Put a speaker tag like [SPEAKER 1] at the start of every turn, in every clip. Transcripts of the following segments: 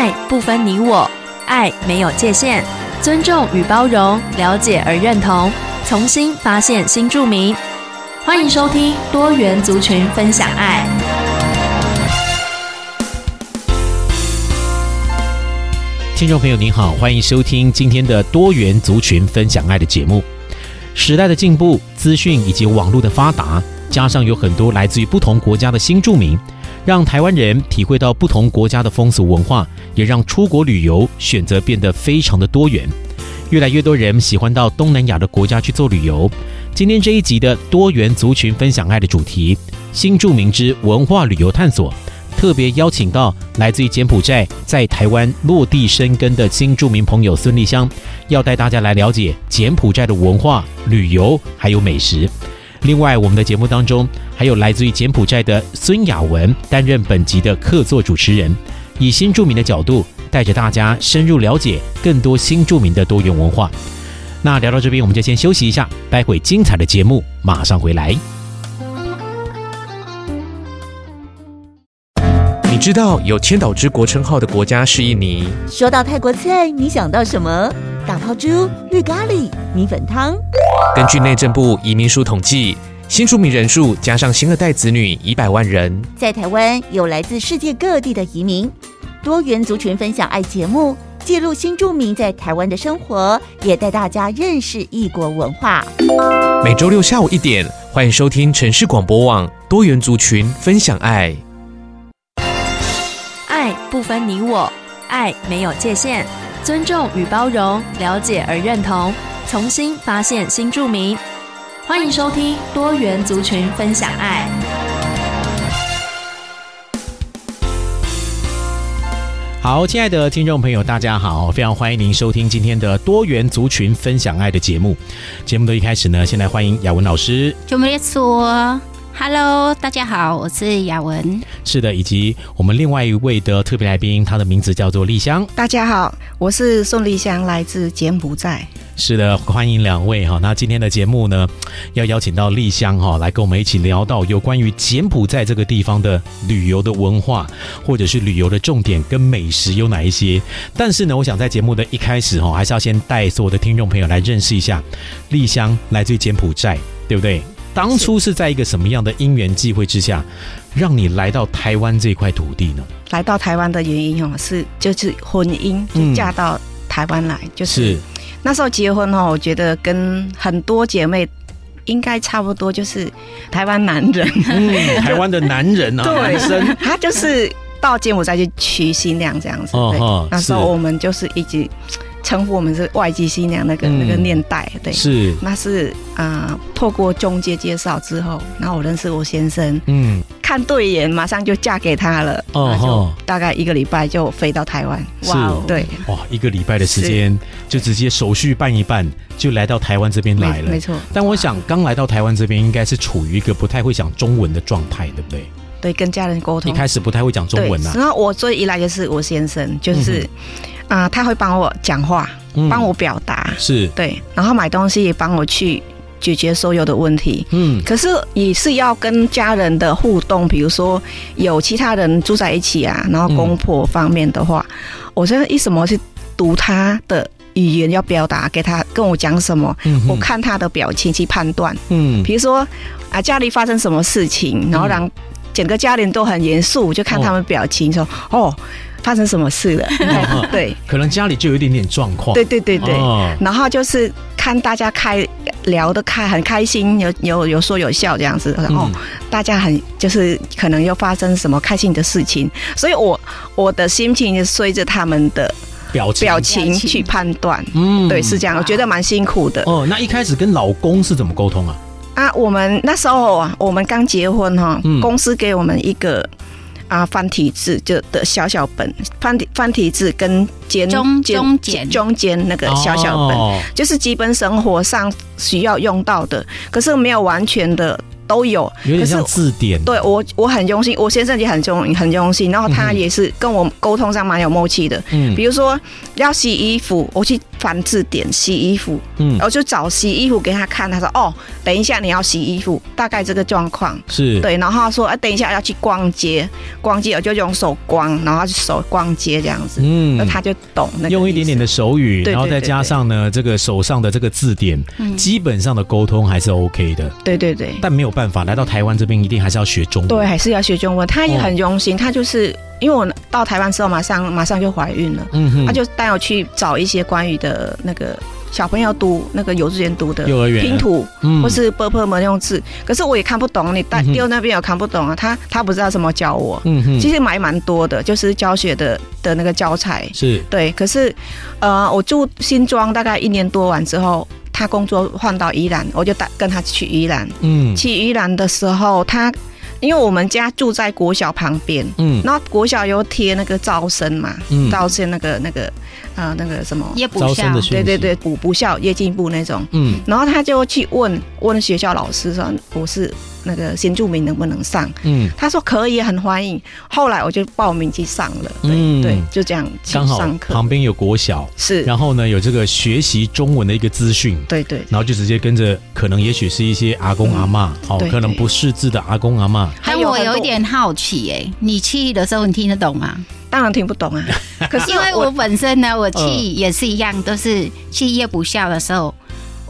[SPEAKER 1] 爱不分你我，爱没有界限，尊重与包容，了解而认同，重新发现新住民。欢迎收听多元族群分享爱。
[SPEAKER 2] 听众朋友您好，欢迎收听今天的多元族群分享爱的节目。时代的进步，资讯以及网络的发达，加上有很多来自于不同国家的新住民，让台湾人体会到不同国家的风俗文化，也让出国旅游选择变得非常的多元。越来越多人喜欢到东南亚的国家去做旅游。今天这一集的多元族群分享爱的主题“新住民之文化旅游探索”，特别邀请到来自于柬埔寨在台湾落地生根的新住民朋友孙丽香，要带大家来了解柬埔寨的文化、旅游还有美食。另外，我们的节目当中还有来自于柬埔寨的孙雅文担任本集的客座主持人，以新著名的角度。带着大家深入了解更多新著名的多元文化。那聊到这边，我们就先休息一下，待会精彩的节目马上回来。
[SPEAKER 3] 你知道有千岛之国称号的国家是印尼？
[SPEAKER 4] 说到泰国菜，你想到什么？打抛猪、绿咖喱、米粉汤。
[SPEAKER 3] 根据内政部移民署统计，新住民人数加上新二代子女一百万人。
[SPEAKER 4] 在台湾有来自世界各地的移民。多元族群分享爱节目，记录新住民在台湾的生活，也带大家认识异国文化。
[SPEAKER 3] 每周六下午一点，欢迎收听城市广播网多元族群分享爱。
[SPEAKER 1] 爱不分你我，爱没有界限，尊重与包容，了解而认同，重新发现新著名。欢迎收听多元族群分享爱。
[SPEAKER 2] 好，亲爱的听众朋友，大家好，非常欢迎您收听今天的多元族群分享爱的节目。节目的一开始呢，先来欢迎雅文老师。
[SPEAKER 5] 就没错，Hello，大家好，我是雅文。
[SPEAKER 2] 是的，以及我们另外一位的特别来宾，他的名字叫做丽香。
[SPEAKER 6] 大家好，我是宋丽香，来自柬埔寨。
[SPEAKER 2] 是的，欢迎两位哈。那今天的节目呢，要邀请到丽香哈来跟我们一起聊到有关于柬埔寨这个地方的旅游的文化，或者是旅游的重点跟美食有哪一些。但是呢，我想在节目的一开始哈，还是要先带所有的听众朋友来认识一下丽香，来自于柬埔寨，对不对？当初是在一个什么样的因缘际会之下，让你来到台湾这块土地呢？
[SPEAKER 6] 来到台湾的原因哦，是就是婚姻，就嫁到台湾来，嗯、就是。是那时候结婚哦，我觉得跟很多姐妹应该差不多，就是台湾男人，
[SPEAKER 2] 嗯，台湾的男人啊，
[SPEAKER 6] 对，他就是到柬埔寨去娶新娘这样子。哦，对，那时候我们就是一直称呼我们是外籍新娘那个、嗯、那个年代，对，
[SPEAKER 2] 是，
[SPEAKER 6] 那是啊、呃，透过中介介绍之后，然后我认识我先生，嗯。看对眼，马上就嫁给他了。哦，就大概一个礼拜就飞到台湾。
[SPEAKER 2] 哇，对，哇，一个礼拜的时间就直接手续办一办，就来到台湾这边来了。
[SPEAKER 6] 没错。
[SPEAKER 2] 但我想刚来到台湾这边，应该是处于一个不太会讲中文的状态，对不对？
[SPEAKER 6] 对，跟家人沟通。
[SPEAKER 2] 一开始不太会讲中文啊。
[SPEAKER 6] 然后我最依赖的是我先生，就是啊、呃，他会帮我讲话，帮我表达。是。对，然后买东西也帮我去。解决所有的问题，嗯，可是也是要跟家人的互动，比如说有其他人住在一起啊，然后公婆方面的话，嗯、我现在一什么是读他的语言要表达给他，跟我讲什么，嗯、我看他的表情去判断，嗯，比如说啊家里发生什么事情，然后让整个家人都很严肃，就看他们表情说哦。哦发生什么事了？对，
[SPEAKER 2] 可能家里就有一点点状况。
[SPEAKER 6] 对对对对，哦、然后就是看大家开聊得开，很开心，有有有说有笑这样子，然后大家很就是可能又发生什么开心的事情，所以我我的心情就随着他们的表情表情去判断。嗯，对，是这样，我觉得蛮辛苦的。
[SPEAKER 2] 哦，那一开始跟老公是怎么沟通啊？
[SPEAKER 6] 啊，我们那时候啊，我们刚结婚哈，嗯、公司给我们一个。啊，繁体字就的小小本，繁体繁体字跟简
[SPEAKER 5] 中中间。
[SPEAKER 6] 中间那个小小本，哦、就是基本生活上需要用到的，可是没有完全的都有，
[SPEAKER 2] 有点像字典。
[SPEAKER 6] 对我，我很用心，我先生也很用很用心，然后他也是跟我沟通上蛮有默契的。嗯，比如说要洗衣服，我去翻字典洗衣服，嗯，然后就找洗衣服给他看，他说哦，等一下你要洗衣服，大概这个状况。
[SPEAKER 2] 是。
[SPEAKER 6] 对，然后他说啊，等一下要去逛街，逛街我就用手逛，然后就手逛街这样子，嗯，那他就懂那个
[SPEAKER 2] 用一点点的手语，然后再加上呢这个手上的这个字典，基本上的沟通还是 OK 的。
[SPEAKER 6] 对对对，
[SPEAKER 2] 但没有办法来到台湾这边一定还是要学中文。
[SPEAKER 6] 对还是要学中文。他也很用心他就是因为我到台湾之后马上马上就怀孕了。嗯哼。他就带我去找一些关于的那个小朋友读那个幼稚园读的
[SPEAKER 2] 幼儿园。
[SPEAKER 6] 拼图嗯。或是婆婆们用字。可是我也看不懂你带丢那边有看不懂啊他他不知道怎么教我。嗯哼。其实买蛮多的就是教学的的那个教材。
[SPEAKER 2] 是。
[SPEAKER 6] 对可是呃我住新庄大概一年多完之后他工作换到宜兰，我就带跟他去宜兰。嗯，去宜兰的时候，他。因为我们家住在国小旁边，嗯，然后国小有贴那个招生嘛，嗯，招生那个那个，呃，那个什么
[SPEAKER 5] 业补校，
[SPEAKER 6] 对对对，补不校业进步那种，嗯，然后他就去问问学校老师说我是。那个新住民能不能上？嗯，他说可以，很欢迎。后来我就报名去上了，对、嗯、对，就这样上课。刚好
[SPEAKER 2] 旁边有国小，
[SPEAKER 6] 是，
[SPEAKER 2] 然后呢有这个学习中文的一个资讯，
[SPEAKER 6] 对对，
[SPEAKER 2] 然后就直接跟着，可能也许是一些阿公阿嬷，哦，可能不识字的阿公阿妈。
[SPEAKER 5] 还有我有一点好奇，哎，你去的时候你听得懂吗？
[SPEAKER 6] 当然听不懂啊，
[SPEAKER 5] 可是因为我本身呢，我去也是一样，都是去夜补校的时候。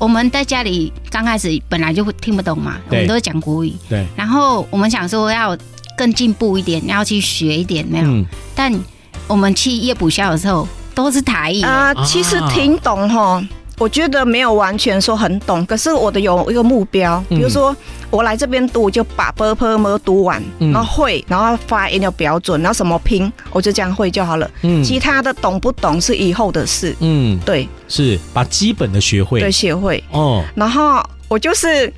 [SPEAKER 5] 我们在家里刚开始本来就会听不懂嘛，我们都是讲国语。
[SPEAKER 2] 对。
[SPEAKER 5] 然后我们想说要更进步一点，要去学一点那样。嗯。但我们去夜补校的时候都是台语
[SPEAKER 6] 啊，其实听懂哈。我觉得没有完全说很懂，可是我的有一个目标，比如说我来这边读就把 b p m 读完，然后会，然后发音要标准，然后什么拼，我就这样会就好了。嗯，其他的懂不懂是以后的事。嗯，对，
[SPEAKER 2] 是把基本的学会，
[SPEAKER 6] 对，学会。哦，然后我就是，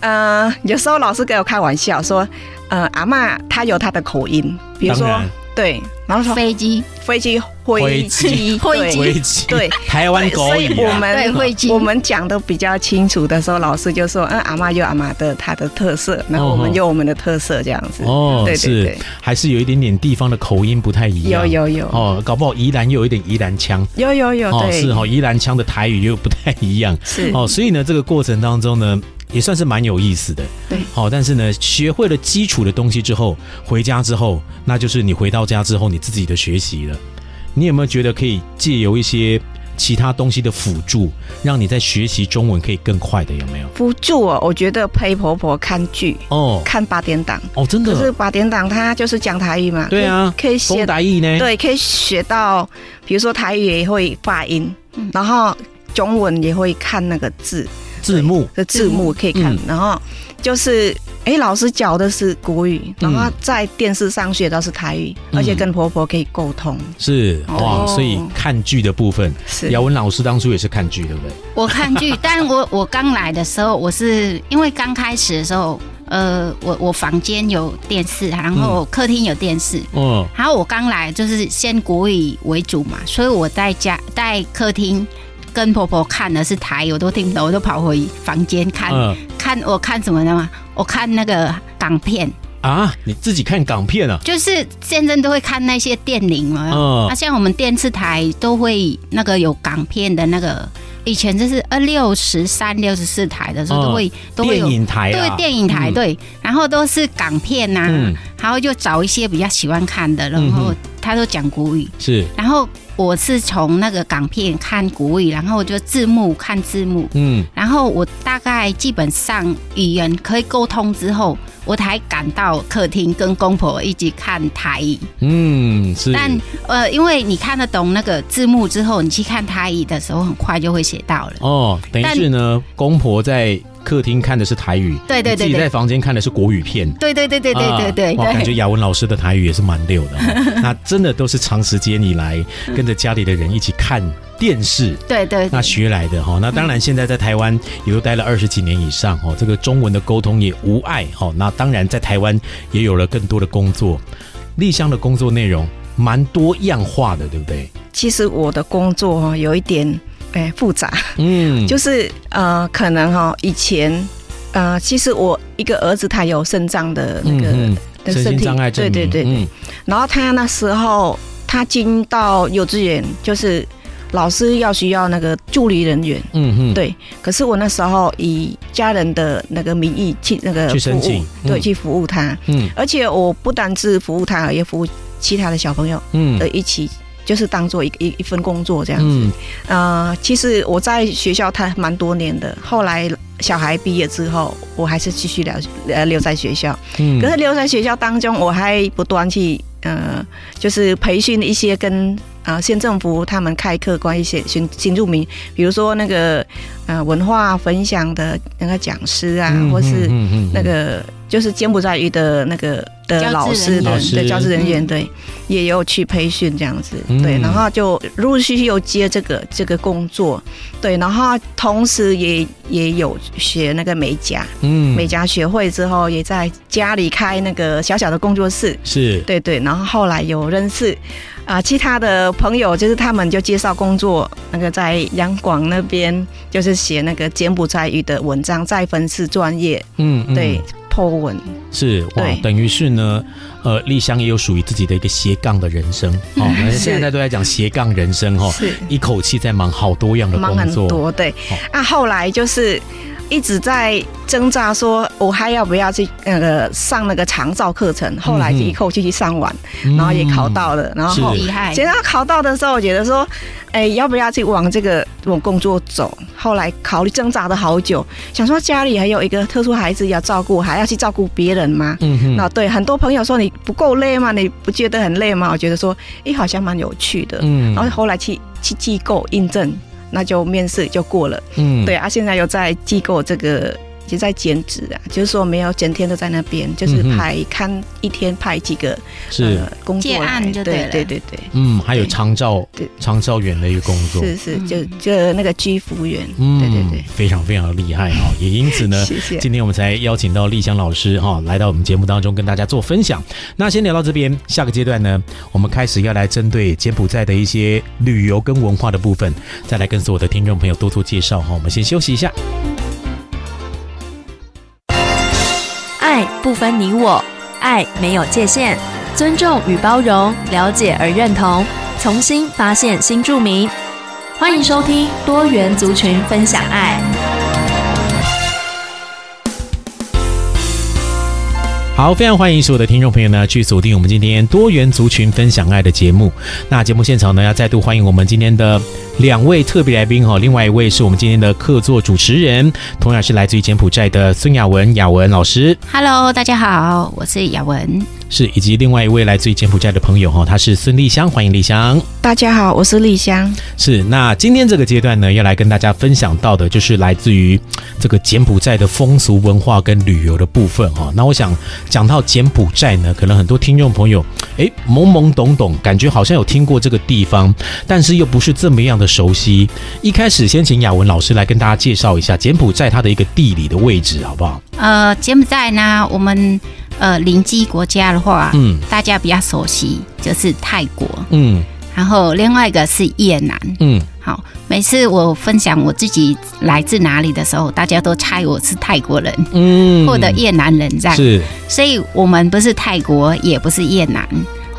[SPEAKER 6] 呃，有时候老师给我开玩笑说，呃，阿妈她有她的口音，比如说。对，然后说
[SPEAKER 5] 飞机、
[SPEAKER 6] 飞机、飞机、飞机，对，
[SPEAKER 2] 台湾狗语。所以
[SPEAKER 6] 我们我们讲的比较清楚的时候，老师就说：“嗯，阿嬷有阿嬷的她的特色，然后我们有我们的特色，这样子。”
[SPEAKER 2] 哦，对对对，还是有一点点地方的口音不太一样。
[SPEAKER 6] 有有有
[SPEAKER 2] 哦，搞不好宜兰又有一点宜兰腔。
[SPEAKER 6] 有有有，
[SPEAKER 2] 哦是哈，宜兰腔的台语又不太一样。
[SPEAKER 6] 是
[SPEAKER 2] 哦，所以呢，这个过程当中呢。也算是蛮有意思的，
[SPEAKER 6] 对，
[SPEAKER 2] 好，但是呢，学会了基础的东西之后，回家之后，那就是你回到家之后你自己的学习了。你有没有觉得可以借由一些其他东西的辅助，让你在学习中文可以更快的？有没有
[SPEAKER 6] 辅助哦？我觉得陪婆婆看剧哦，看八点档
[SPEAKER 2] 哦，真的，
[SPEAKER 6] 就是八点档，它就是讲台语嘛，
[SPEAKER 2] 对啊，
[SPEAKER 6] 可以学
[SPEAKER 2] 台语呢，
[SPEAKER 6] 对，可以学到，比如说台语也会发音，嗯，然后中文也会看那个字。
[SPEAKER 2] 字幕。
[SPEAKER 6] 的字幕可以看，嗯、然后就是哎、欸，老师教的是国语，然后在电视上学的是台语，嗯、而且跟婆婆可以沟通。
[SPEAKER 2] 是哇，所以看剧的部分，
[SPEAKER 6] 是。
[SPEAKER 2] 姚文老师当初也是看剧，对不对？
[SPEAKER 5] 我看剧，但我 我刚来的时候，我是因为刚开始的时候，呃，我我房间有电视，然后客厅有电视，嗯，然后我刚来就是先国语为主嘛，所以我在家在客厅。跟婆婆看的是台，我都听不懂，我都跑回房间看。嗯、看我看什么的吗？我看那个港片
[SPEAKER 2] 啊！你自己看港片啊？
[SPEAKER 5] 就是现在都会看那些电影嘛。嗯，啊，像我们电视台都会那个有港片的那个，以前就是二六十三、六十四台的时候都会、嗯、都会有
[SPEAKER 2] 电影台、
[SPEAKER 5] 啊，对电影台、嗯、对，然后都是港片呐、然后就找一些比较喜欢看的，然后他都讲国语，
[SPEAKER 2] 是，
[SPEAKER 5] 然后。我是从那个港片看国语，然后我就字幕看字幕，嗯，然后我大概基本上语言可以沟通之后，我才赶到客厅跟公婆一起看台语，
[SPEAKER 2] 嗯，是。
[SPEAKER 5] 但呃，因为你看得懂那个字幕之后，你去看台语的时候，很快就会写到了。
[SPEAKER 2] 哦，等于是呢，公婆在。客厅看的是台语，
[SPEAKER 5] 对对对，
[SPEAKER 2] 自己在房间看的是国语片，
[SPEAKER 5] 对对对对对对对。
[SPEAKER 2] 我感觉雅文老师的台语也是蛮溜的，那真的都是长时间以来跟着家里的人一起看电视，
[SPEAKER 5] 对对，
[SPEAKER 2] 那学来的哈。那当然现在在台湾也都待了二十几年以上哦，这个中文的沟通也无碍哈。那当然在台湾也有了更多的工作，丽香的工作内容蛮多样化的，对不对？
[SPEAKER 6] 其实我的工作哈有一点。哎，复杂，嗯，就是呃，可能哈，以前呃，其实我一个儿子他有肾脏的那个的身体
[SPEAKER 2] 障碍症，
[SPEAKER 6] 对对对对。然后他那时候他进到幼稚园，就是老师要需要那个助理人员，嗯嗯，对。可是我那时候以家人的那个名义去那个服务，
[SPEAKER 2] 去申请，
[SPEAKER 6] 对，去服务他，嗯。而且我不单是服务他，也服务其他的小朋友，嗯，的一起。就是当做一一一份工作这样子，嗯，呃，其实我在学校他蛮多年的，后来小孩毕业之后，我还是继续留呃留在学校，嗯，可是留在学校当中，我还不断去呃，就是培训一些跟啊县政府他们开课关于一些新新住民，比如说那个呃文化分享的那个讲师啊，或是那个就是柬埔寨语的那个。的老师的对教职人员对，也有去培训这样子对，然后就陆陆续续又接这个这个工作对，然后同时也也有学那个美甲，嗯，美甲学会之后，也在家里开那个小小的工作室，
[SPEAKER 2] 是。
[SPEAKER 6] 对对，然后后来有认识啊其他的朋友，就是他们就介绍工作，那个在杨广那边就是写那个柬埔寨语的文章，在粉丝专业，嗯，对。
[SPEAKER 2] 是哇，等于是呢，呃，丽香也有属于自己的一个斜杠的人生 哦。我们现在都在讲斜杠人生哦，是一口气在忙好多样的工作，忙很
[SPEAKER 6] 多对。啊，后来就是。一直在挣扎，说我还要不要去那个上那个长照课程？后来就一口气去上完，然后也考到了，然后
[SPEAKER 5] 厉害。
[SPEAKER 6] 结果考到的时候，我觉得说，哎，要不要去往这个往工作走？后来考虑挣扎了好久，想说家里还有一个特殊孩子要照顾，还要去照顾别人吗？嗯哼。那对很多朋友说，你不够累吗？你不觉得很累吗？我觉得说，哎，好像蛮有趣的。嗯。然后后来去去机构印证。那就面试就过了，嗯，对啊，现在又在机构这个。其实在兼职啊，就是说没有整天都在那边，就是排看一天排几个
[SPEAKER 2] 是、呃、
[SPEAKER 6] 工作
[SPEAKER 5] 案就对
[SPEAKER 6] 对对对，
[SPEAKER 2] 嗯，还有长照对。长照员的一个工作，
[SPEAKER 6] 是是就就那个居服员，嗯，对对对，
[SPEAKER 2] 非常非常的厉害哈，也因此呢，谢谢。今天我们才邀请到丽香老师哈来到我们节目当中跟大家做分享。那先聊到这边，下个阶段呢，我们开始要来针对柬埔寨的一些旅游跟文化的部分，再来跟所有的听众朋友多做介绍哈。我们先休息一下。
[SPEAKER 1] 不分你我，爱没有界限，尊重与包容，了解而认同，重新发现新住民。欢迎收听多元族群分享爱。
[SPEAKER 2] 好，非常欢迎所有的听众朋友呢，去锁定我们今天多元族群分享爱的节目。那节目现场呢，要再度欢迎我们今天的。两位特别来宾哈，另外一位是我们今天的客座主持人，同样是来自于柬埔寨的孙雅文雅文老师。
[SPEAKER 5] Hello，大家好，我是雅文。
[SPEAKER 2] 是，以及另外一位来自于柬埔寨的朋友哈，他是孙丽香，欢迎丽香。
[SPEAKER 6] 大家好，我是丽香。
[SPEAKER 2] 是，那今天这个阶段呢，要来跟大家分享到的，就是来自于这个柬埔寨的风俗文化跟旅游的部分哈。那我想讲到柬埔寨呢，可能很多听众朋友诶懵懵懂懂，感觉好像有听过这个地方，但是又不是这么样的熟悉。一开始先请雅文老师来跟大家介绍一下柬埔寨它的一个地理的位置，好不好？
[SPEAKER 5] 呃，柬埔寨呢，我们。呃，邻近国家的话，嗯，大家比较熟悉就是泰国，嗯，然后另外一个是越南，嗯，好，每次我分享我自己来自哪里的时候，大家都猜我是泰国人，嗯，或者越南人这样，是，所以我们不是泰国，也不是越南，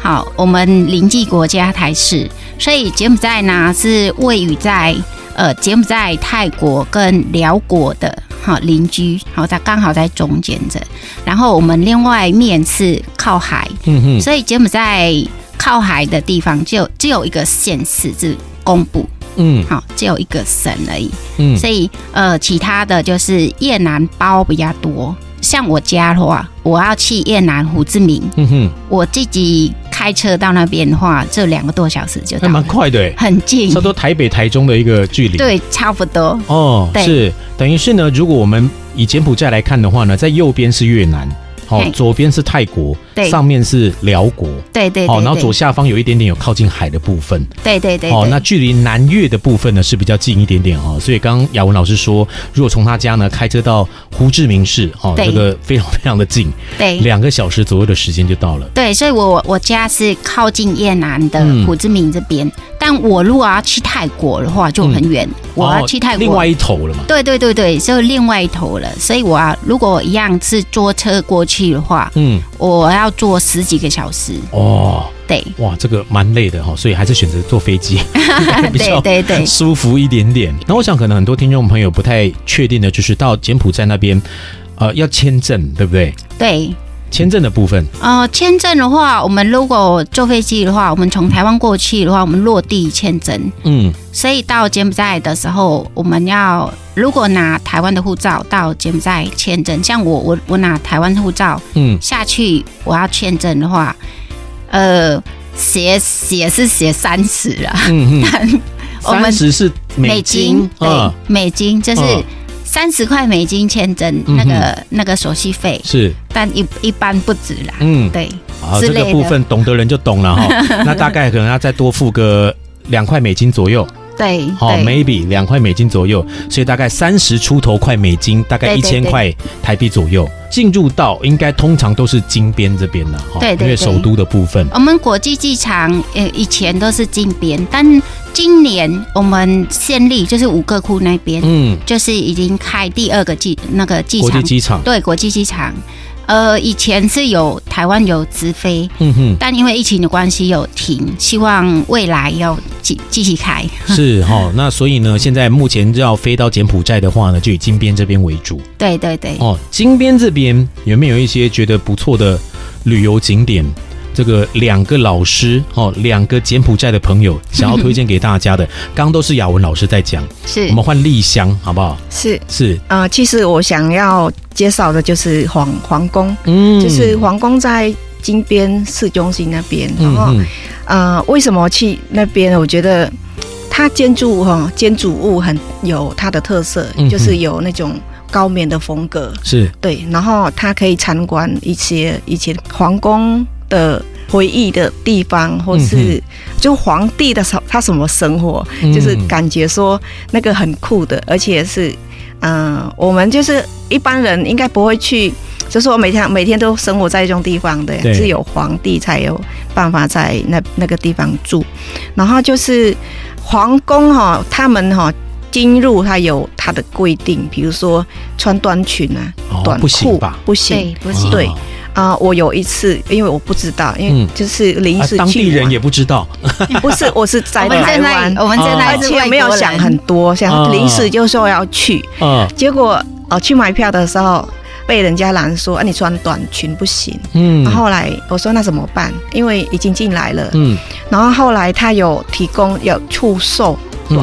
[SPEAKER 5] 好，我们邻近国家台是，所以柬埔寨呢是位于在呃柬埔寨、泰国跟寮国的。好，邻居，好，它刚好在中间这，然后我们另外面是靠海，嗯哼，所以柬埔寨靠海的地方就只有一个县市是公布，嗯，好，只有一个省而已，嗯，所以呃，其他的就是越南包比较多。像我家的话，我要去越南胡志明，嗯哼，我自己开车到那边的话，这两个多小时就到，
[SPEAKER 2] 还蛮快的，
[SPEAKER 5] 很近，
[SPEAKER 2] 差不多台北、台中的一个距离，
[SPEAKER 5] 对，差不多。
[SPEAKER 2] 哦，对。是，等于是呢，如果我们以柬埔寨来看的话呢，在右边是越南。好，左边是泰国，对，上面是辽国，
[SPEAKER 5] 对对。
[SPEAKER 2] 好，然后左下方有一点点有靠近海的部分，
[SPEAKER 5] 对对对。
[SPEAKER 2] 哦，那距离南越的部分呢是比较近一点点哦。所以刚刚雅文老师说，如果从他家呢开车到胡志明市，哦，这个非常非常的近，对，两个小时左右的时间就到了。
[SPEAKER 5] 对，所以我我家是靠近越南的胡志明这边，我如果要去泰国的话，就很远，嗯、我要去泰国
[SPEAKER 2] 另外一头了嘛。
[SPEAKER 5] 对对对对，就另外一头了。所以我要如果一样是坐车过去的话，嗯，我要坐十几个小时。哦，对，
[SPEAKER 2] 哇，这个蛮累的哈，所以还是选择坐飞机，比较
[SPEAKER 5] 对对对
[SPEAKER 2] 舒服一点点。那我想可能很多听众朋友不太确定的就是到柬埔寨那边，呃，要签证，对不对？
[SPEAKER 5] 对。
[SPEAKER 2] 签证的部分，
[SPEAKER 5] 呃，签证的话，我们如果坐飞机的话，我们从台湾过去的话，我们落地签证，嗯，所以到柬埔寨的时候，我们要如果拿台湾的护照到柬埔寨签证，像我我我拿台湾护照，嗯，下去我要签证的话，呃，写写是写三十了，嗯嗯，
[SPEAKER 2] 三十是美金，
[SPEAKER 5] 对，美金就是。三十块美金签证，那个、嗯、那个手续费
[SPEAKER 2] 是，
[SPEAKER 5] 但一一般不止啦。嗯，对。
[SPEAKER 2] 好，这个部分懂的人就懂了哈。那大概可能要再多付个两块美金左右。
[SPEAKER 5] 对，
[SPEAKER 2] 好，maybe 两块美金左右，所以大概三十出头块美金，大概一千块台币左右。进入到应该通常都是金边这边的哈，对，因为首都的部分。
[SPEAKER 5] 我们国际机场呃以前都是金边，但今年我们县立就是五个库那边，嗯，就是已经开第二个机那个机场，
[SPEAKER 2] 国际机场，
[SPEAKER 5] 对，国际机场。呃，以前是有台湾有直飞，嗯哼，但因为疫情的关系有停，希望未来要继继续开。
[SPEAKER 2] 是哈、哦，那所以呢，现在目前要飞到柬埔寨的话呢，就以金边这边为主。
[SPEAKER 5] 对对对。
[SPEAKER 2] 哦，金边这边有没有一些觉得不错的旅游景点？这个两个老师哦，两个柬埔寨的朋友 想要推荐给大家的，刚刚都是雅文老师在讲，
[SPEAKER 5] 是。
[SPEAKER 2] 我们换丽香好不好？
[SPEAKER 6] 是。
[SPEAKER 2] 是。
[SPEAKER 6] 啊、呃，其实我想要介绍的就是皇皇宫，嗯，就是皇宫在金边市中心那边，然后啊、呃，为什么去那边？我觉得它建筑哈建筑物很有它的特色，就是有那种高棉的风格，
[SPEAKER 2] 是。
[SPEAKER 6] 对，然后它可以参观一些以前皇宫。的回忆的地方，或是就皇帝的时他什么生活，嗯、就是感觉说那个很酷的，而且是，嗯、呃，我们就是一般人应该不会去，就是我每天每天都生活在这种地方的，只有皇帝才有办法在那那个地方住。然后就是皇宫哈，他们哈进入它有它的规定，比如说穿短裙啊，
[SPEAKER 2] 哦、
[SPEAKER 6] 短裤
[SPEAKER 2] 不行吧？
[SPEAKER 6] 不行，
[SPEAKER 5] 不行，
[SPEAKER 6] 对。啊、呃，我有一次，因为我不知道，因为就是临时去、嗯啊，当
[SPEAKER 2] 地人也不知道，
[SPEAKER 6] 不是，我是在台湾，
[SPEAKER 5] 我们现在
[SPEAKER 6] 而且没有想很多，想临时就说要去，嗯，结果哦、呃、去买票的时候被人家拦说，啊你穿短裙不行，嗯，后，后来我说那怎么办？因为已经进来了，嗯，然后后来他有提供有出售。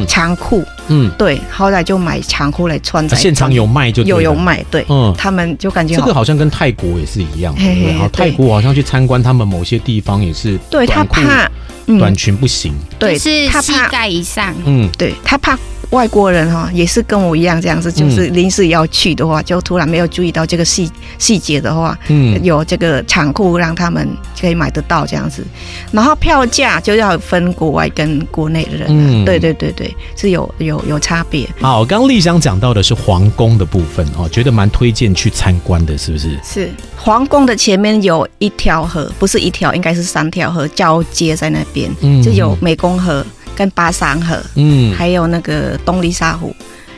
[SPEAKER 6] 长裤，嗯，对，后来就买长裤来穿。
[SPEAKER 2] 现场有卖就
[SPEAKER 6] 有有卖，对，嗯，他们就感觉
[SPEAKER 2] 这个好像跟泰国也是一样，然后泰国好像去参观他们某些地方也是，
[SPEAKER 6] 对他怕
[SPEAKER 2] 短裙不行，
[SPEAKER 5] 对，是膝盖以上，
[SPEAKER 6] 嗯，对他怕。外国人哈也是跟我一样这样子，就是临时要去的话，就突然没有注意到这个细细节的话，嗯，有这个长裤让他们可以买得到这样子，然后票价就要分国外跟国内的人，嗯，对对对对对，是有有有差别。
[SPEAKER 2] 好，刚刚丽香讲到的是皇宫的部分哦，觉得蛮推荐去参观的，是不是？
[SPEAKER 6] 是皇宫的前面有一条河，不是一条，应该是三条河交接在那边，嗯，就有湄公河。跟巴山河，嗯，还有那个东丽沙湖，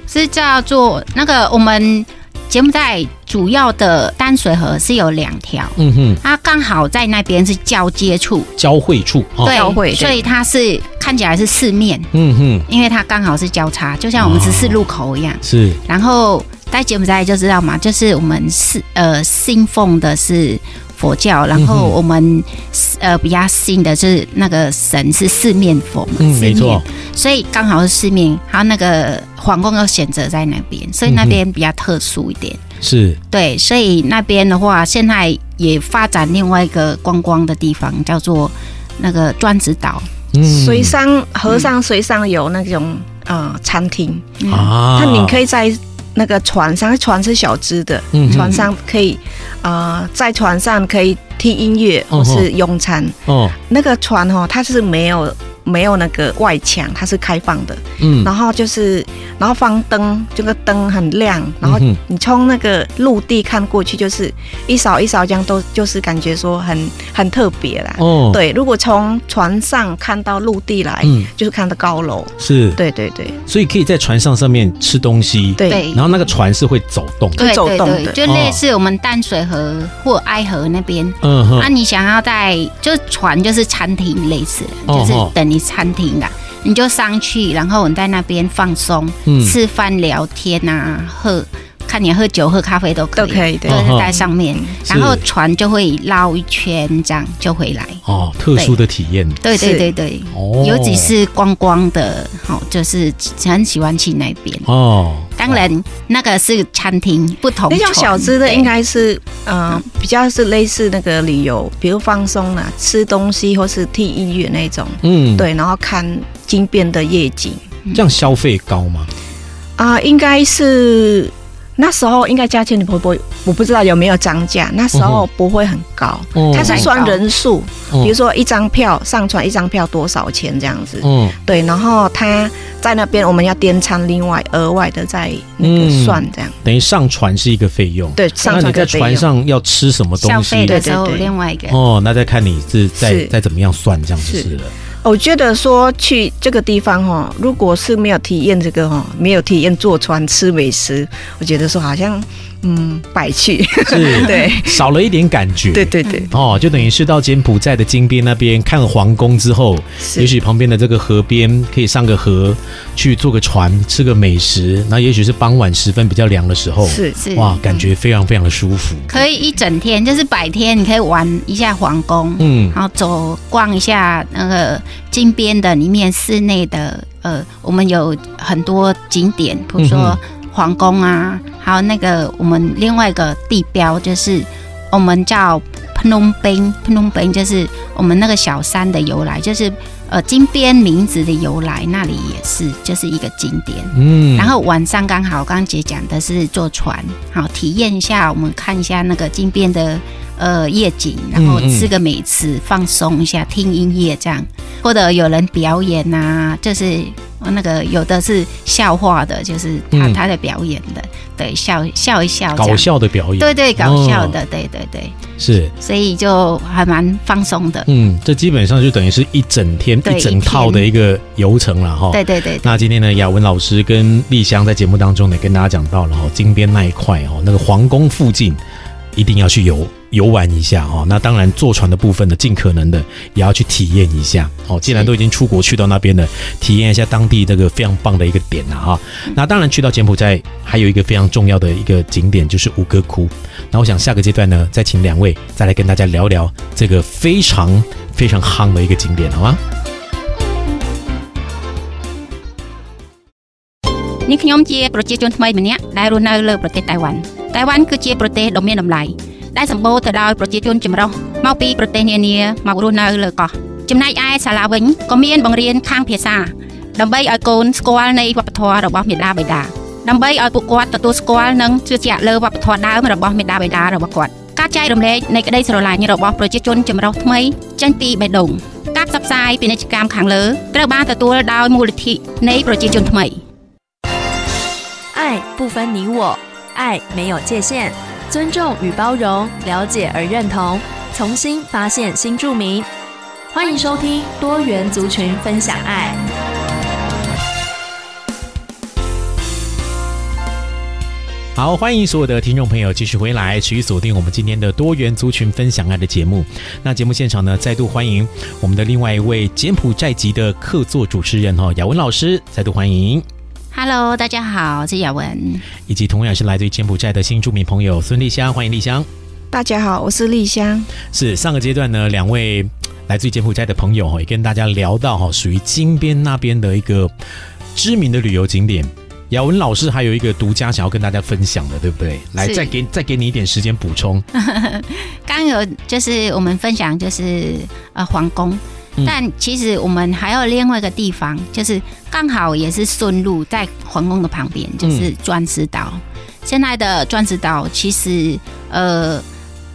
[SPEAKER 5] 是叫做那个我们柬埔寨主要的淡水河是有两条，嗯哼，它刚好在那边是交接处、
[SPEAKER 2] 交汇处，
[SPEAKER 5] 对，交汇，所以它是看起来是四面，嗯哼，因为它刚好是交叉，就像我们十四路口一样，
[SPEAKER 2] 是。
[SPEAKER 5] 然后在柬埔寨就知道嘛，就是我们是呃信奉的是。佛教，然后我们呃比较信的是那个神是四面佛嘛，
[SPEAKER 2] 嗯，没错，
[SPEAKER 5] 所以刚好是四面，还有那个皇宫又选择在那边，所以那边比较特殊一点，
[SPEAKER 2] 是。
[SPEAKER 5] 对，所以那边的话，现在也发展另外一个观光的地方，叫做那个砖子岛，
[SPEAKER 6] 嗯，水上河上水上有那种呃餐厅。啊，那你可以在。那个船上，船是小只的，嗯、船上可以，呃，在船上可以听音乐或是用餐。哦，那个船哦，它是没有没有那个外墙，它是开放的。嗯，然后就是，然后放灯，这个灯很亮。然后你从那个陆地看过去，就是一扫一扫这样，都就是感觉说很很特别啦。哦，对，如果从船上看到陆地来，嗯，就是看到高楼。
[SPEAKER 2] 是，
[SPEAKER 6] 对对对。
[SPEAKER 2] 所以可以在船上上面吃东西。
[SPEAKER 6] 对。
[SPEAKER 2] 然后那个船是会走动，
[SPEAKER 6] 会走动的，
[SPEAKER 5] 就类似我们淡水河或爱河那边。嗯哼。那你想要在，就是船就是餐厅类似，就是等于餐厅的。你就上去，然后你在那边放松，嗯、吃饭、聊天啊，喝，看你喝酒、喝咖啡都可以，
[SPEAKER 6] 都可以，对，
[SPEAKER 5] 都是在上面。然后船就会绕一圈，这样就回来。
[SPEAKER 2] 哦，特殊的体验。
[SPEAKER 5] 对对对对，哦，尤其是观光的，好，就是很喜欢去那边。哦。当然，那个是餐厅，不同。那
[SPEAKER 6] 种小吃的应该是，嗯、呃，比较是类似那个旅游，比如放松啊，吃东西或是听音乐那种。嗯，对，然后看金边的夜景。
[SPEAKER 2] 这样消费高吗？
[SPEAKER 6] 啊、呃，应该是。那时候应该价钱你会不会？我不知道有没有涨价。那时候不会很高，嗯、它是算人数，嗯、比如说一张票上船一张票多少钱这样子。嗯，对。然后他在那边我们要点餐，另外额外的再那个算这样。嗯、
[SPEAKER 2] 等于上船是一个费用。
[SPEAKER 6] 对，上船
[SPEAKER 2] 你在船上要吃什么东西？
[SPEAKER 5] 消费的时候另外一个。
[SPEAKER 2] 哦，那再看你是再再怎么样算这样子是了。
[SPEAKER 6] 我觉得说去这个地方哈，如果是没有体验这个哈，没有体验坐船吃美食，我觉得说好像。嗯，摆去
[SPEAKER 2] 是，对，少了一点感觉，
[SPEAKER 6] 对对对，
[SPEAKER 2] 哦，就等于是到柬埔寨的金边那边看了皇宫之后，也许旁边的这个河边可以上个河，去坐个船，吃个美食，那也许是傍晚时分比较凉的时候，
[SPEAKER 6] 是。是，
[SPEAKER 2] 哇，感觉非常非常的舒服，
[SPEAKER 5] 可以一整天，就是白天你可以玩一下皇宫，嗯，然后走逛一下那个金边的里面室内的，呃，我们有很多景点，比如说。嗯皇宫啊，还有那个我们另外一个地标，就是我们叫喷龙宾，喷龙宾就是我们那个小山的由来，就是呃金边名字的由来，那里也是就是一个景点。嗯，然后晚上刚好刚刚姐讲的是坐船，好体验一下，我们看一下那个金边的呃夜景，然后吃个美食，放松一下，听音乐这样，或者有人表演啊，就是。那个有的是笑话的，就是他他在表演的，嗯、对，笑笑一笑，
[SPEAKER 2] 搞笑的表演，
[SPEAKER 5] 对对，搞笑的，哦、对对对，
[SPEAKER 2] 是，
[SPEAKER 5] 所以就还蛮放松的。
[SPEAKER 2] 嗯，这基本上就等于是一整天一整套的一个游程了哈。
[SPEAKER 5] 对对对，对。
[SPEAKER 2] 那今天呢，雅文老师跟丽香在节目当中呢，跟大家讲到了哈，金边那一块哦，那个皇宫附近一定要去游。游玩一下哦，那当然坐船的部分呢，尽可能的也要去体验一下哦。既然都已经出国去到那边了，体验一下当地这个非常棒的一个点了哈。那当然去到柬埔寨还有一个非常重要的一个景点就是吴哥窟。那我想下个阶段呢，再请两位再来跟大家聊聊这个非常非常夯的一个景点，好吗？
[SPEAKER 5] 你可用接 project 中ថ្មីម្នាក់ដែលរស់នៅលើប្រទេសតៃវ៉ាន់តៃវ៉ាន់គឺជាប្រទេសដ៏មានតម្លៃ ដែលសម្បូរទៅដោយប្រជាជនចម្រុះមកពីប្រទេសនានាមករស់នៅលើកោះចំណែកឯសាលាវិញក៏មានបង្រៀនខាងភាសាដើម្បីឲ្យកូនស្គាល់នៃវប្បធម៌របស់មាតាបិតាដើម្បីឲ្យពួកគាត់ទទួលស្គាល់និងជឿជាក់លើវប្បធម៌ដើមរបស់មាតាបិតារបស់គាត់ការចែករំលែកនៃក្តីស្រឡាញ់របស់ប្រជាជនចម្រុះថ្មីចេញពីបេះដូងការផ្សព្វផ្សាយពាណិជ្ជកម្មខាងលើត្រូវបានទទួលដោយមូលនិធិនៃប្រជាជនថ្មី
[SPEAKER 1] 爱不分你我爱没有界限 尊重与包容，了解而认同，重新发现新住民。欢迎收听多元族群分享爱。
[SPEAKER 2] 好，欢迎所有的听众朋友继续回来，持续锁定我们今天的多元族群分享爱的节目。那节目现场呢，再度欢迎我们的另外一位柬埔寨籍的客座主持人哈，雅文老师，再度欢迎。
[SPEAKER 5] Hello，大家好，我是雅文，
[SPEAKER 2] 以及同样是来自于柬埔寨的新著名朋友孙丽香，欢迎丽香。
[SPEAKER 6] 大家好，我是丽香。
[SPEAKER 2] 是上个阶段呢，两位来自于柬埔寨的朋友哈，也跟大家聊到哈，属于金边那边的一个知名的旅游景点。雅文老师还有一个独家想要跟大家分享的，对不对？来，再给再给你一点时间补充。
[SPEAKER 5] 刚有就是我们分享就是呃皇宫。但其实我们还有另外一个地方，就是刚好也是顺路在皇宫的旁边，就是钻石岛。现在的钻石岛其实呃，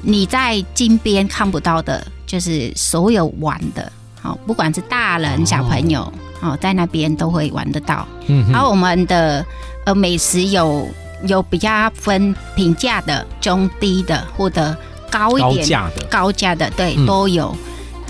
[SPEAKER 5] 你在金边看不到的，就是所有玩的，好，不管是大人小朋友，哦，在那边都会玩得到。嗯，然后我们的呃美食有有比较分平价的、中低的或者高一点
[SPEAKER 2] 高价的、
[SPEAKER 5] 高价的，对，嗯、都有。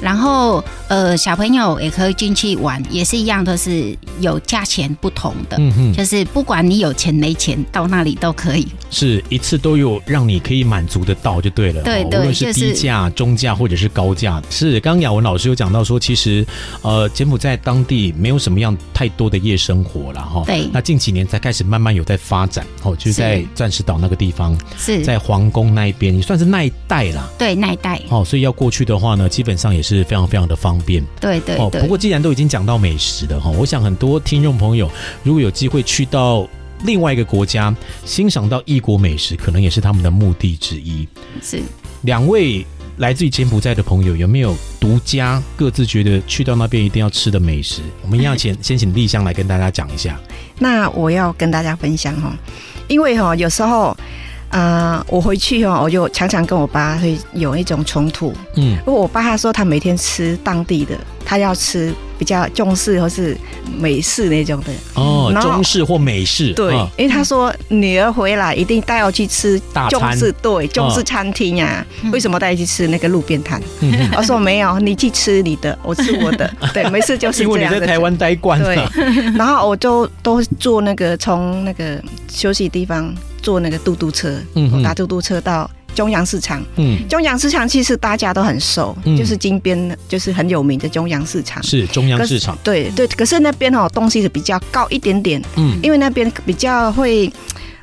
[SPEAKER 5] 然后，呃，小朋友也可以进去玩，也是一样，都是有价钱不同的。嗯哼，就是不管你有钱没钱，到那里都可以。
[SPEAKER 2] 是一次都有让你可以满足得到就对了。
[SPEAKER 5] 对对，
[SPEAKER 2] 无论是低价、就是、中价或者是高价。是，刚刚雅文老师有讲到说，其实呃，柬埔寨当地没有什么样太多的夜生活了哈。
[SPEAKER 5] 对。
[SPEAKER 2] 那近几年才开始慢慢有在发展哦，就是在钻石岛那个地方，
[SPEAKER 5] 是
[SPEAKER 2] 在皇宫那一边，也算是那一带啦。
[SPEAKER 5] 对，那一带。
[SPEAKER 2] 哦，所以要过去的话呢，基本上也是。是非常非常的方便，
[SPEAKER 5] 对对哦。
[SPEAKER 2] 不过既然都已经讲到美食了哈，我想很多听众朋友如果有机会去到另外一个国家，欣赏到异国美食，可能也是他们的目的之一。
[SPEAKER 5] 是
[SPEAKER 2] 两位来自于柬埔寨的朋友，有没有独家各自觉得去到那边一定要吃的美食？我们一样先 先请丽香来跟大家讲一下。
[SPEAKER 6] 那我要跟大家分享哈，因为哈有时候。啊、呃，我回去哦，我就常常跟我爸会有一种冲突。嗯，因为我爸他说他每天吃当地的，他要吃比较中式或是美式那种的。
[SPEAKER 2] 哦，中式或美式。
[SPEAKER 6] 对，哦、因为他说女儿回来一定带我去吃中式，对，中式餐厅呀、啊。哦、为什么带你去吃那个路边摊？嗯、我说没有，你去吃你的，我吃我的。对，没事就是这样。因为
[SPEAKER 2] 你在台湾待惯了。
[SPEAKER 6] 对，然后我就都坐那个从那个休息地方。坐那个嘟嘟车，嗯哼，搭嘟嘟车到中央市场。嗯，中央市场其实大家都很熟，嗯、就是金边，就是很有名的中央市场。
[SPEAKER 2] 是中央市场，
[SPEAKER 6] 对对。可是那边哦，东西是比较高一点点。嗯，因为那边比较会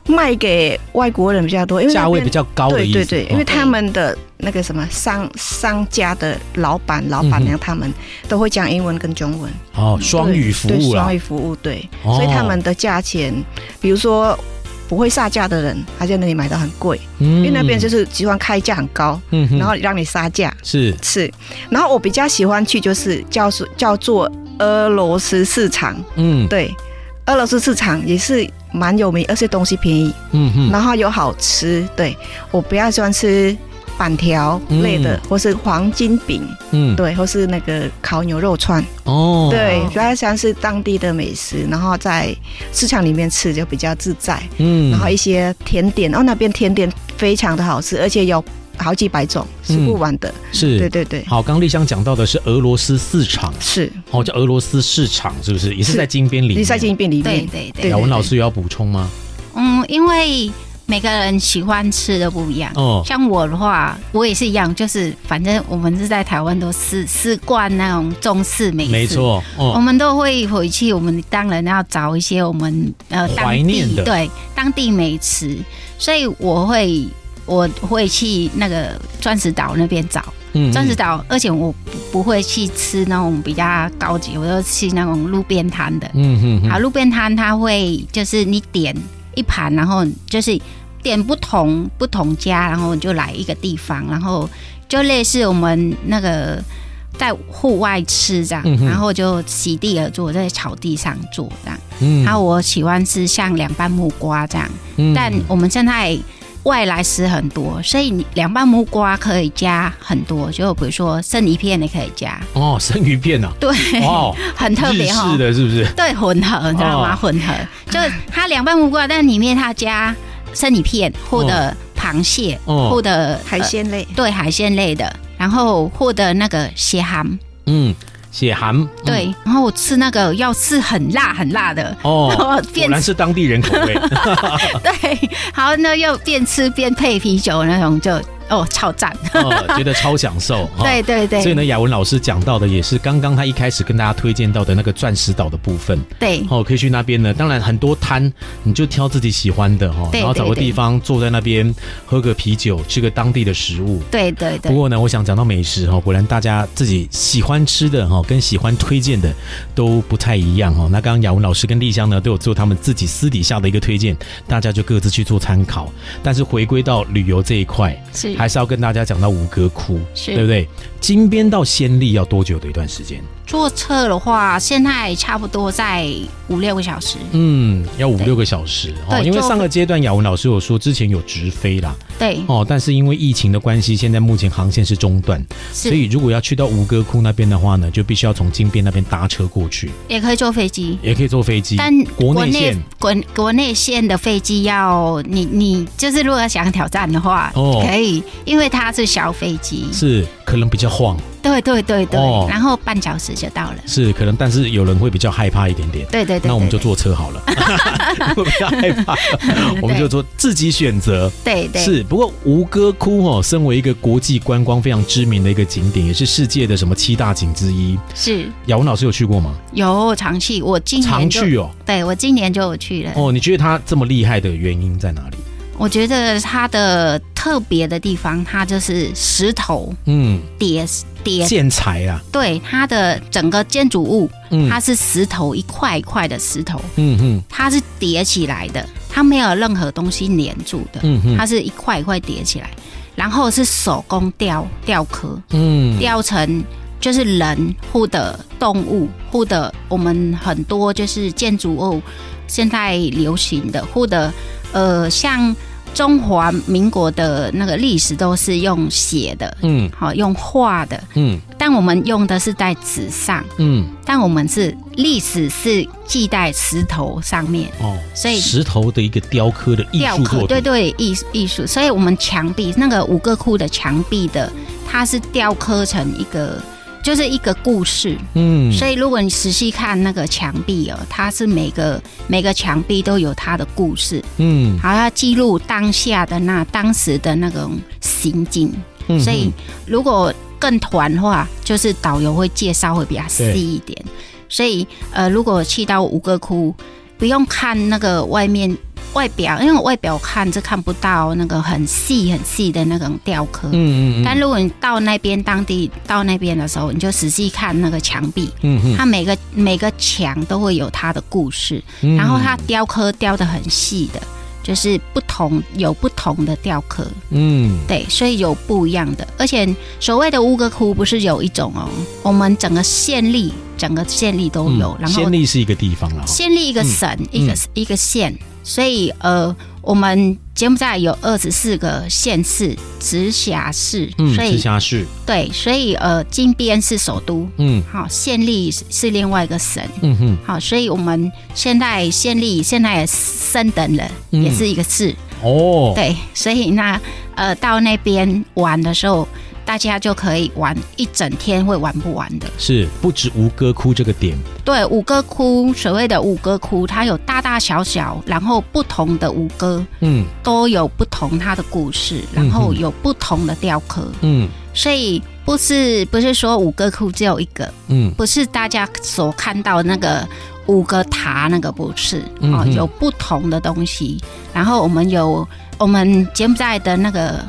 [SPEAKER 6] 卖给外国人比较多，因为
[SPEAKER 2] 价位比较高。
[SPEAKER 6] 对对对，因为他们的那个什么商商家的老板、老板娘，他们都会讲英文跟中文。
[SPEAKER 2] 哦，双语服务
[SPEAKER 6] 双语服务对，哦、所以他们的价钱，比如说。不会杀价的人，他在那里买到很贵，嗯、因为那边就是喜欢开价很高，嗯、然后让你杀价。
[SPEAKER 2] 是。
[SPEAKER 6] 是，然后我比较喜欢去就是叫做叫做俄罗斯市场，嗯，对，俄罗斯市场也是蛮有名，而且东西便宜，嗯哼，然后又好吃。对，我比较喜欢吃。板条类的，嗯、或是黄金饼，嗯，对，或是那个烤牛肉串，哦，对，主要像是当地的美食，然后在市场里面吃就比较自在，嗯，然后一些甜点，哦那边甜点非常的好吃，而且有好几百种，吃不完的，
[SPEAKER 2] 嗯、是，
[SPEAKER 6] 对对对。
[SPEAKER 2] 好，刚丽香讲到的是俄罗斯市场，
[SPEAKER 6] 是，
[SPEAKER 2] 哦，叫俄罗斯市场，是不是？也是在金边里面，
[SPEAKER 6] 也是在金边里面，
[SPEAKER 5] 对对对。
[SPEAKER 2] 雅文老师有要补充吗？
[SPEAKER 5] 嗯，因为。每个人喜欢吃的不一样，哦，像我的话，我也是一样，就是反正我们是在台湾都吃吃惯那种中式美食，
[SPEAKER 2] 没错，哦，
[SPEAKER 5] 我们都会回去，我们当然要找一些我们呃
[SPEAKER 2] 怀念的。
[SPEAKER 5] 对当地美食，所以我会我会去那个钻石岛那边找，嗯，钻石岛，而且我不会去吃那种比较高级，我都去那种路边摊的，嗯哼哼，好，路边摊它会就是你点。一盘，然后就是点不同不同家，然后就来一个地方，然后就类似我们那个在户外吃这样，嗯、然后就席地而坐在草地上坐这样。嗯，然后我喜欢吃像凉拌木瓜这样，嗯、但我们现在外来食很多，所以凉拌木瓜可以加很多，就比如说生鱼片也可以加。
[SPEAKER 2] 哦，生鱼片啊？
[SPEAKER 5] 对，哦，很特别哈。
[SPEAKER 2] 是的，是不是？
[SPEAKER 5] 对，混合，你知道吗？哦、混合，就它凉拌木瓜，但里面它加生鱼片，或者螃蟹，哦、或者
[SPEAKER 6] 海鲜类，
[SPEAKER 5] 对，海鲜类的，然后或者那个蟹 ham。嗯。
[SPEAKER 2] 血寒，
[SPEAKER 5] 对，然后我吃那个要吃很辣很辣的哦，
[SPEAKER 2] 果然是当地人口味。
[SPEAKER 5] 对，好，那又边吃边配啤酒那种就。哦，超赞！
[SPEAKER 2] 哦，觉得超享受。
[SPEAKER 5] 对对对。
[SPEAKER 2] 所以呢，雅文老师讲到的也是刚刚他一开始跟大家推荐到的那个钻石岛的部分。
[SPEAKER 5] 对。
[SPEAKER 2] 哦，可以去那边呢。当然很多摊，你就挑自己喜欢的哈，然后找个地方坐在那边喝个啤酒，吃个当地的食物。
[SPEAKER 5] 对对对。
[SPEAKER 2] 不过呢，我想讲到美食哈，果然大家自己喜欢吃的哈，跟喜欢推荐的都不太一样哈。那刚刚雅文老师跟丽香呢，都有做他们自己私底下的一个推荐，大家就各自去做参考。但是回归到旅游这一块，是还是要跟大家讲到吴哥窟，是对不对？金边到暹粒要多久的一段时间？
[SPEAKER 5] 坐车的话，现在差不多在五六个小时。
[SPEAKER 2] 嗯，要五六个小时哦。因为上个阶段雅文老师有说，之前有直飞啦。
[SPEAKER 5] 对。
[SPEAKER 2] 哦，但是因为疫情的关系，现在目前航线是中断，所以如果要去到吴哥窟那边的话呢，就必须要从金边那边搭车过去。
[SPEAKER 5] 也可以坐飞机。
[SPEAKER 2] 也可以坐飞机。
[SPEAKER 5] 但国内线国国内线的飞机要你你就是如果想挑战的话，哦，可以，因为它是小飞机，
[SPEAKER 2] 是可能比较晃。
[SPEAKER 5] 对对对对，哦、然后半小时就到了。
[SPEAKER 2] 是可能，但是有人会比较害怕一点点。
[SPEAKER 5] 对对对，
[SPEAKER 2] 那我们就坐车好了。会比较害怕，我们就做自己选择。
[SPEAKER 5] 对对。
[SPEAKER 2] 是，不过吴哥窟哦，身为一个国际观光非常知名的一个景点，也是世界的什么七大景之一。
[SPEAKER 5] 是。
[SPEAKER 2] 雅文老师有去过吗？
[SPEAKER 5] 有常去，我今年
[SPEAKER 2] 常去哦。
[SPEAKER 5] 对，我今年就有去了。
[SPEAKER 2] 哦，你觉得它这么厉害的原因在哪里？
[SPEAKER 5] 我觉得它的特别的地方，它就是石头，嗯，叠叠
[SPEAKER 2] 建材啊，
[SPEAKER 5] 对，它的整个建筑物，嗯，它是石头一块一块的石头，嗯哼，它是叠起来的，它没有任何东西粘住的，嗯哼，它是一块一块叠起来，然后是手工雕雕刻，嗯，雕成就是人或者动物或者我们很多就是建筑物现在流行的或者。呃，像中华民国的那个历史都是用写的，嗯，好用画的，嗯，但我们用的是在纸上，嗯，但我们是历史是记在石头上面，哦，所以
[SPEAKER 2] 石头的一个雕刻的艺术作品，
[SPEAKER 5] 对对，艺艺术，所以我们墙壁那个五个窟的墙壁的，它是雕刻成一个。就是一个故事，嗯，所以如果你仔细看那个墙壁哦，它是每个每个墙壁都有它的故事，嗯，好要记录当下的那当时的那种行景，嗯，所以如果更团的话，就是导游会介绍会比较细一点，所以呃，如果去到吴哥窟，不用看那个外面。外表，因为外表看是看不到那个很细很细的那种雕刻，嗯嗯，嗯，但如果你到那边当地到那边的时候，你就仔细看那个墙壁，嗯嗯，它每个每个墙都会有它的故事，嗯、然后它雕刻雕的很细的，就是不同有不同的雕刻，嗯，对，所以有不一样的，而且所谓的乌格窟不是有一种哦，我们整个县立整个县立都有，嗯、然后
[SPEAKER 2] 县立是一个地方了，
[SPEAKER 5] 县立一个省、嗯、一个一个县。所以，呃，我们柬埔寨有二十四个县市、直辖市，
[SPEAKER 2] 嗯，
[SPEAKER 5] 所以
[SPEAKER 2] 直辖市。
[SPEAKER 5] 对，所以呃，金边是首都，嗯，好，县立是另外一个省，嗯哼，好，所以我们现在县立现在也升等了，嗯、也是一个市，哦，对，所以那呃，到那边玩的时候。大家就可以玩一整天，会玩不完的。
[SPEAKER 2] 是不止五哥窟这个点，
[SPEAKER 5] 对，五哥窟所谓的五哥窟，它有大大小小，然后不同的五哥，嗯，都有不同它的故事，然后有不同的雕刻，嗯，所以不是不是说五哥窟只有一个，嗯，不是大家所看到那个五个塔那个不是，哦，有不同的东西，然后我们有我们柬埔寨的那个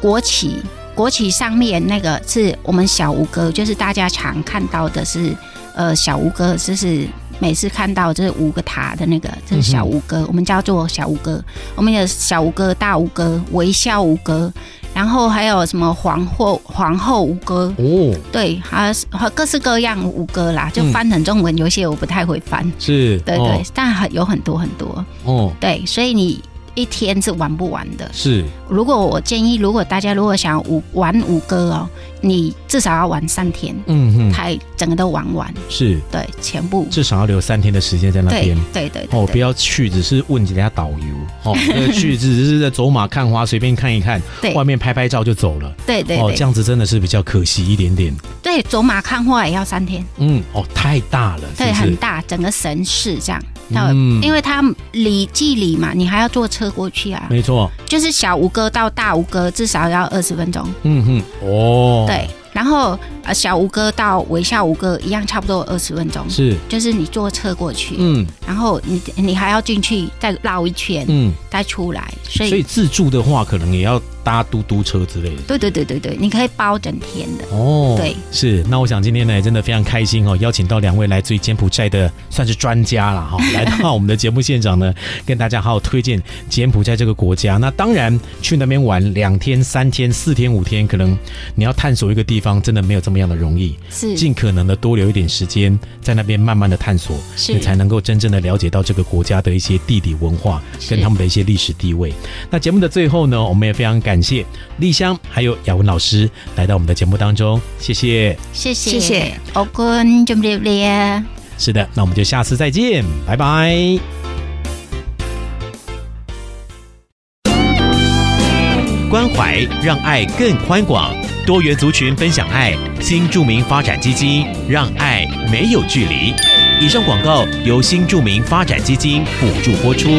[SPEAKER 5] 国旗。国旗上面那个是我们小吴哥，就是大家常看到的是，呃，小吴哥，就是每次看到就是五个塔的那个，这是小吴哥，我们叫做小吴哥。我们有小吴哥、大吴哥、微笑吴哥，然后还有什么皇后皇后吴哥哦，对，还有各式各样吴哥啦，就翻成中文，有些我不太会翻，
[SPEAKER 2] 是，
[SPEAKER 5] 对对，但很有很多很多。哦，对，所以你。一天是玩不完的。是，如果我建议，如果大家如果想五玩五哥哦，你至少要玩三天，嗯哼，才整个都玩完。是，对，全部
[SPEAKER 2] 至少要留三天的时间在那边。
[SPEAKER 5] 对对
[SPEAKER 2] 哦，不要去只是问人家导游哦，去只是在走马看花，随便看一看，对，外面拍拍照就走了。对对哦，这样子真的是比较可惜一点点。
[SPEAKER 5] 对，走马看花也要三天。
[SPEAKER 2] 嗯，哦，太大了，
[SPEAKER 5] 对，很大，整个神市这样。嗯，因为它里距离嘛，你还要坐车过去啊。
[SPEAKER 2] 没错，
[SPEAKER 5] 就是小吴哥到大吴哥至少要二十分钟。
[SPEAKER 2] 嗯哼，哦，
[SPEAKER 5] 对，然后呃小吴哥到微笑吴哥一样，差不多二十分钟。是，就是你坐车过去，嗯，然后你你还要进去再绕一圈，嗯，再出来。所以
[SPEAKER 2] 所以自助的话，可能也要搭嘟嘟车之类的。
[SPEAKER 5] 对对对对对，你可以包整天的哦。对，
[SPEAKER 2] 是。那我想今天呢，真的非常开心哦，邀请到两位来自于柬埔寨的算是专家了哈，来到我们的节目现场呢，跟大家好好推荐柬埔寨这个国家。那当然去那边玩两天、三天、四天、五天，可能你要探索一个地方，真的没有这么样的容易。
[SPEAKER 5] 是，
[SPEAKER 2] 尽可能的多留一点时间在那边慢慢的探索，是，你才能够真正的了解到这个国家的一些地理文化跟他们的一些历史地位。那节目的最后呢，我们也非常感谢丽香还有雅文老师来到我们的节目当中，谢谢，
[SPEAKER 5] 谢谢，谢谢，欧坤，准备列。
[SPEAKER 2] 是的，那我们就下次再见，拜拜。关怀让爱更宽广，多元族群分享爱，新著名发展基金让爱没有距离。以上广告由新著名发展基金补助播出。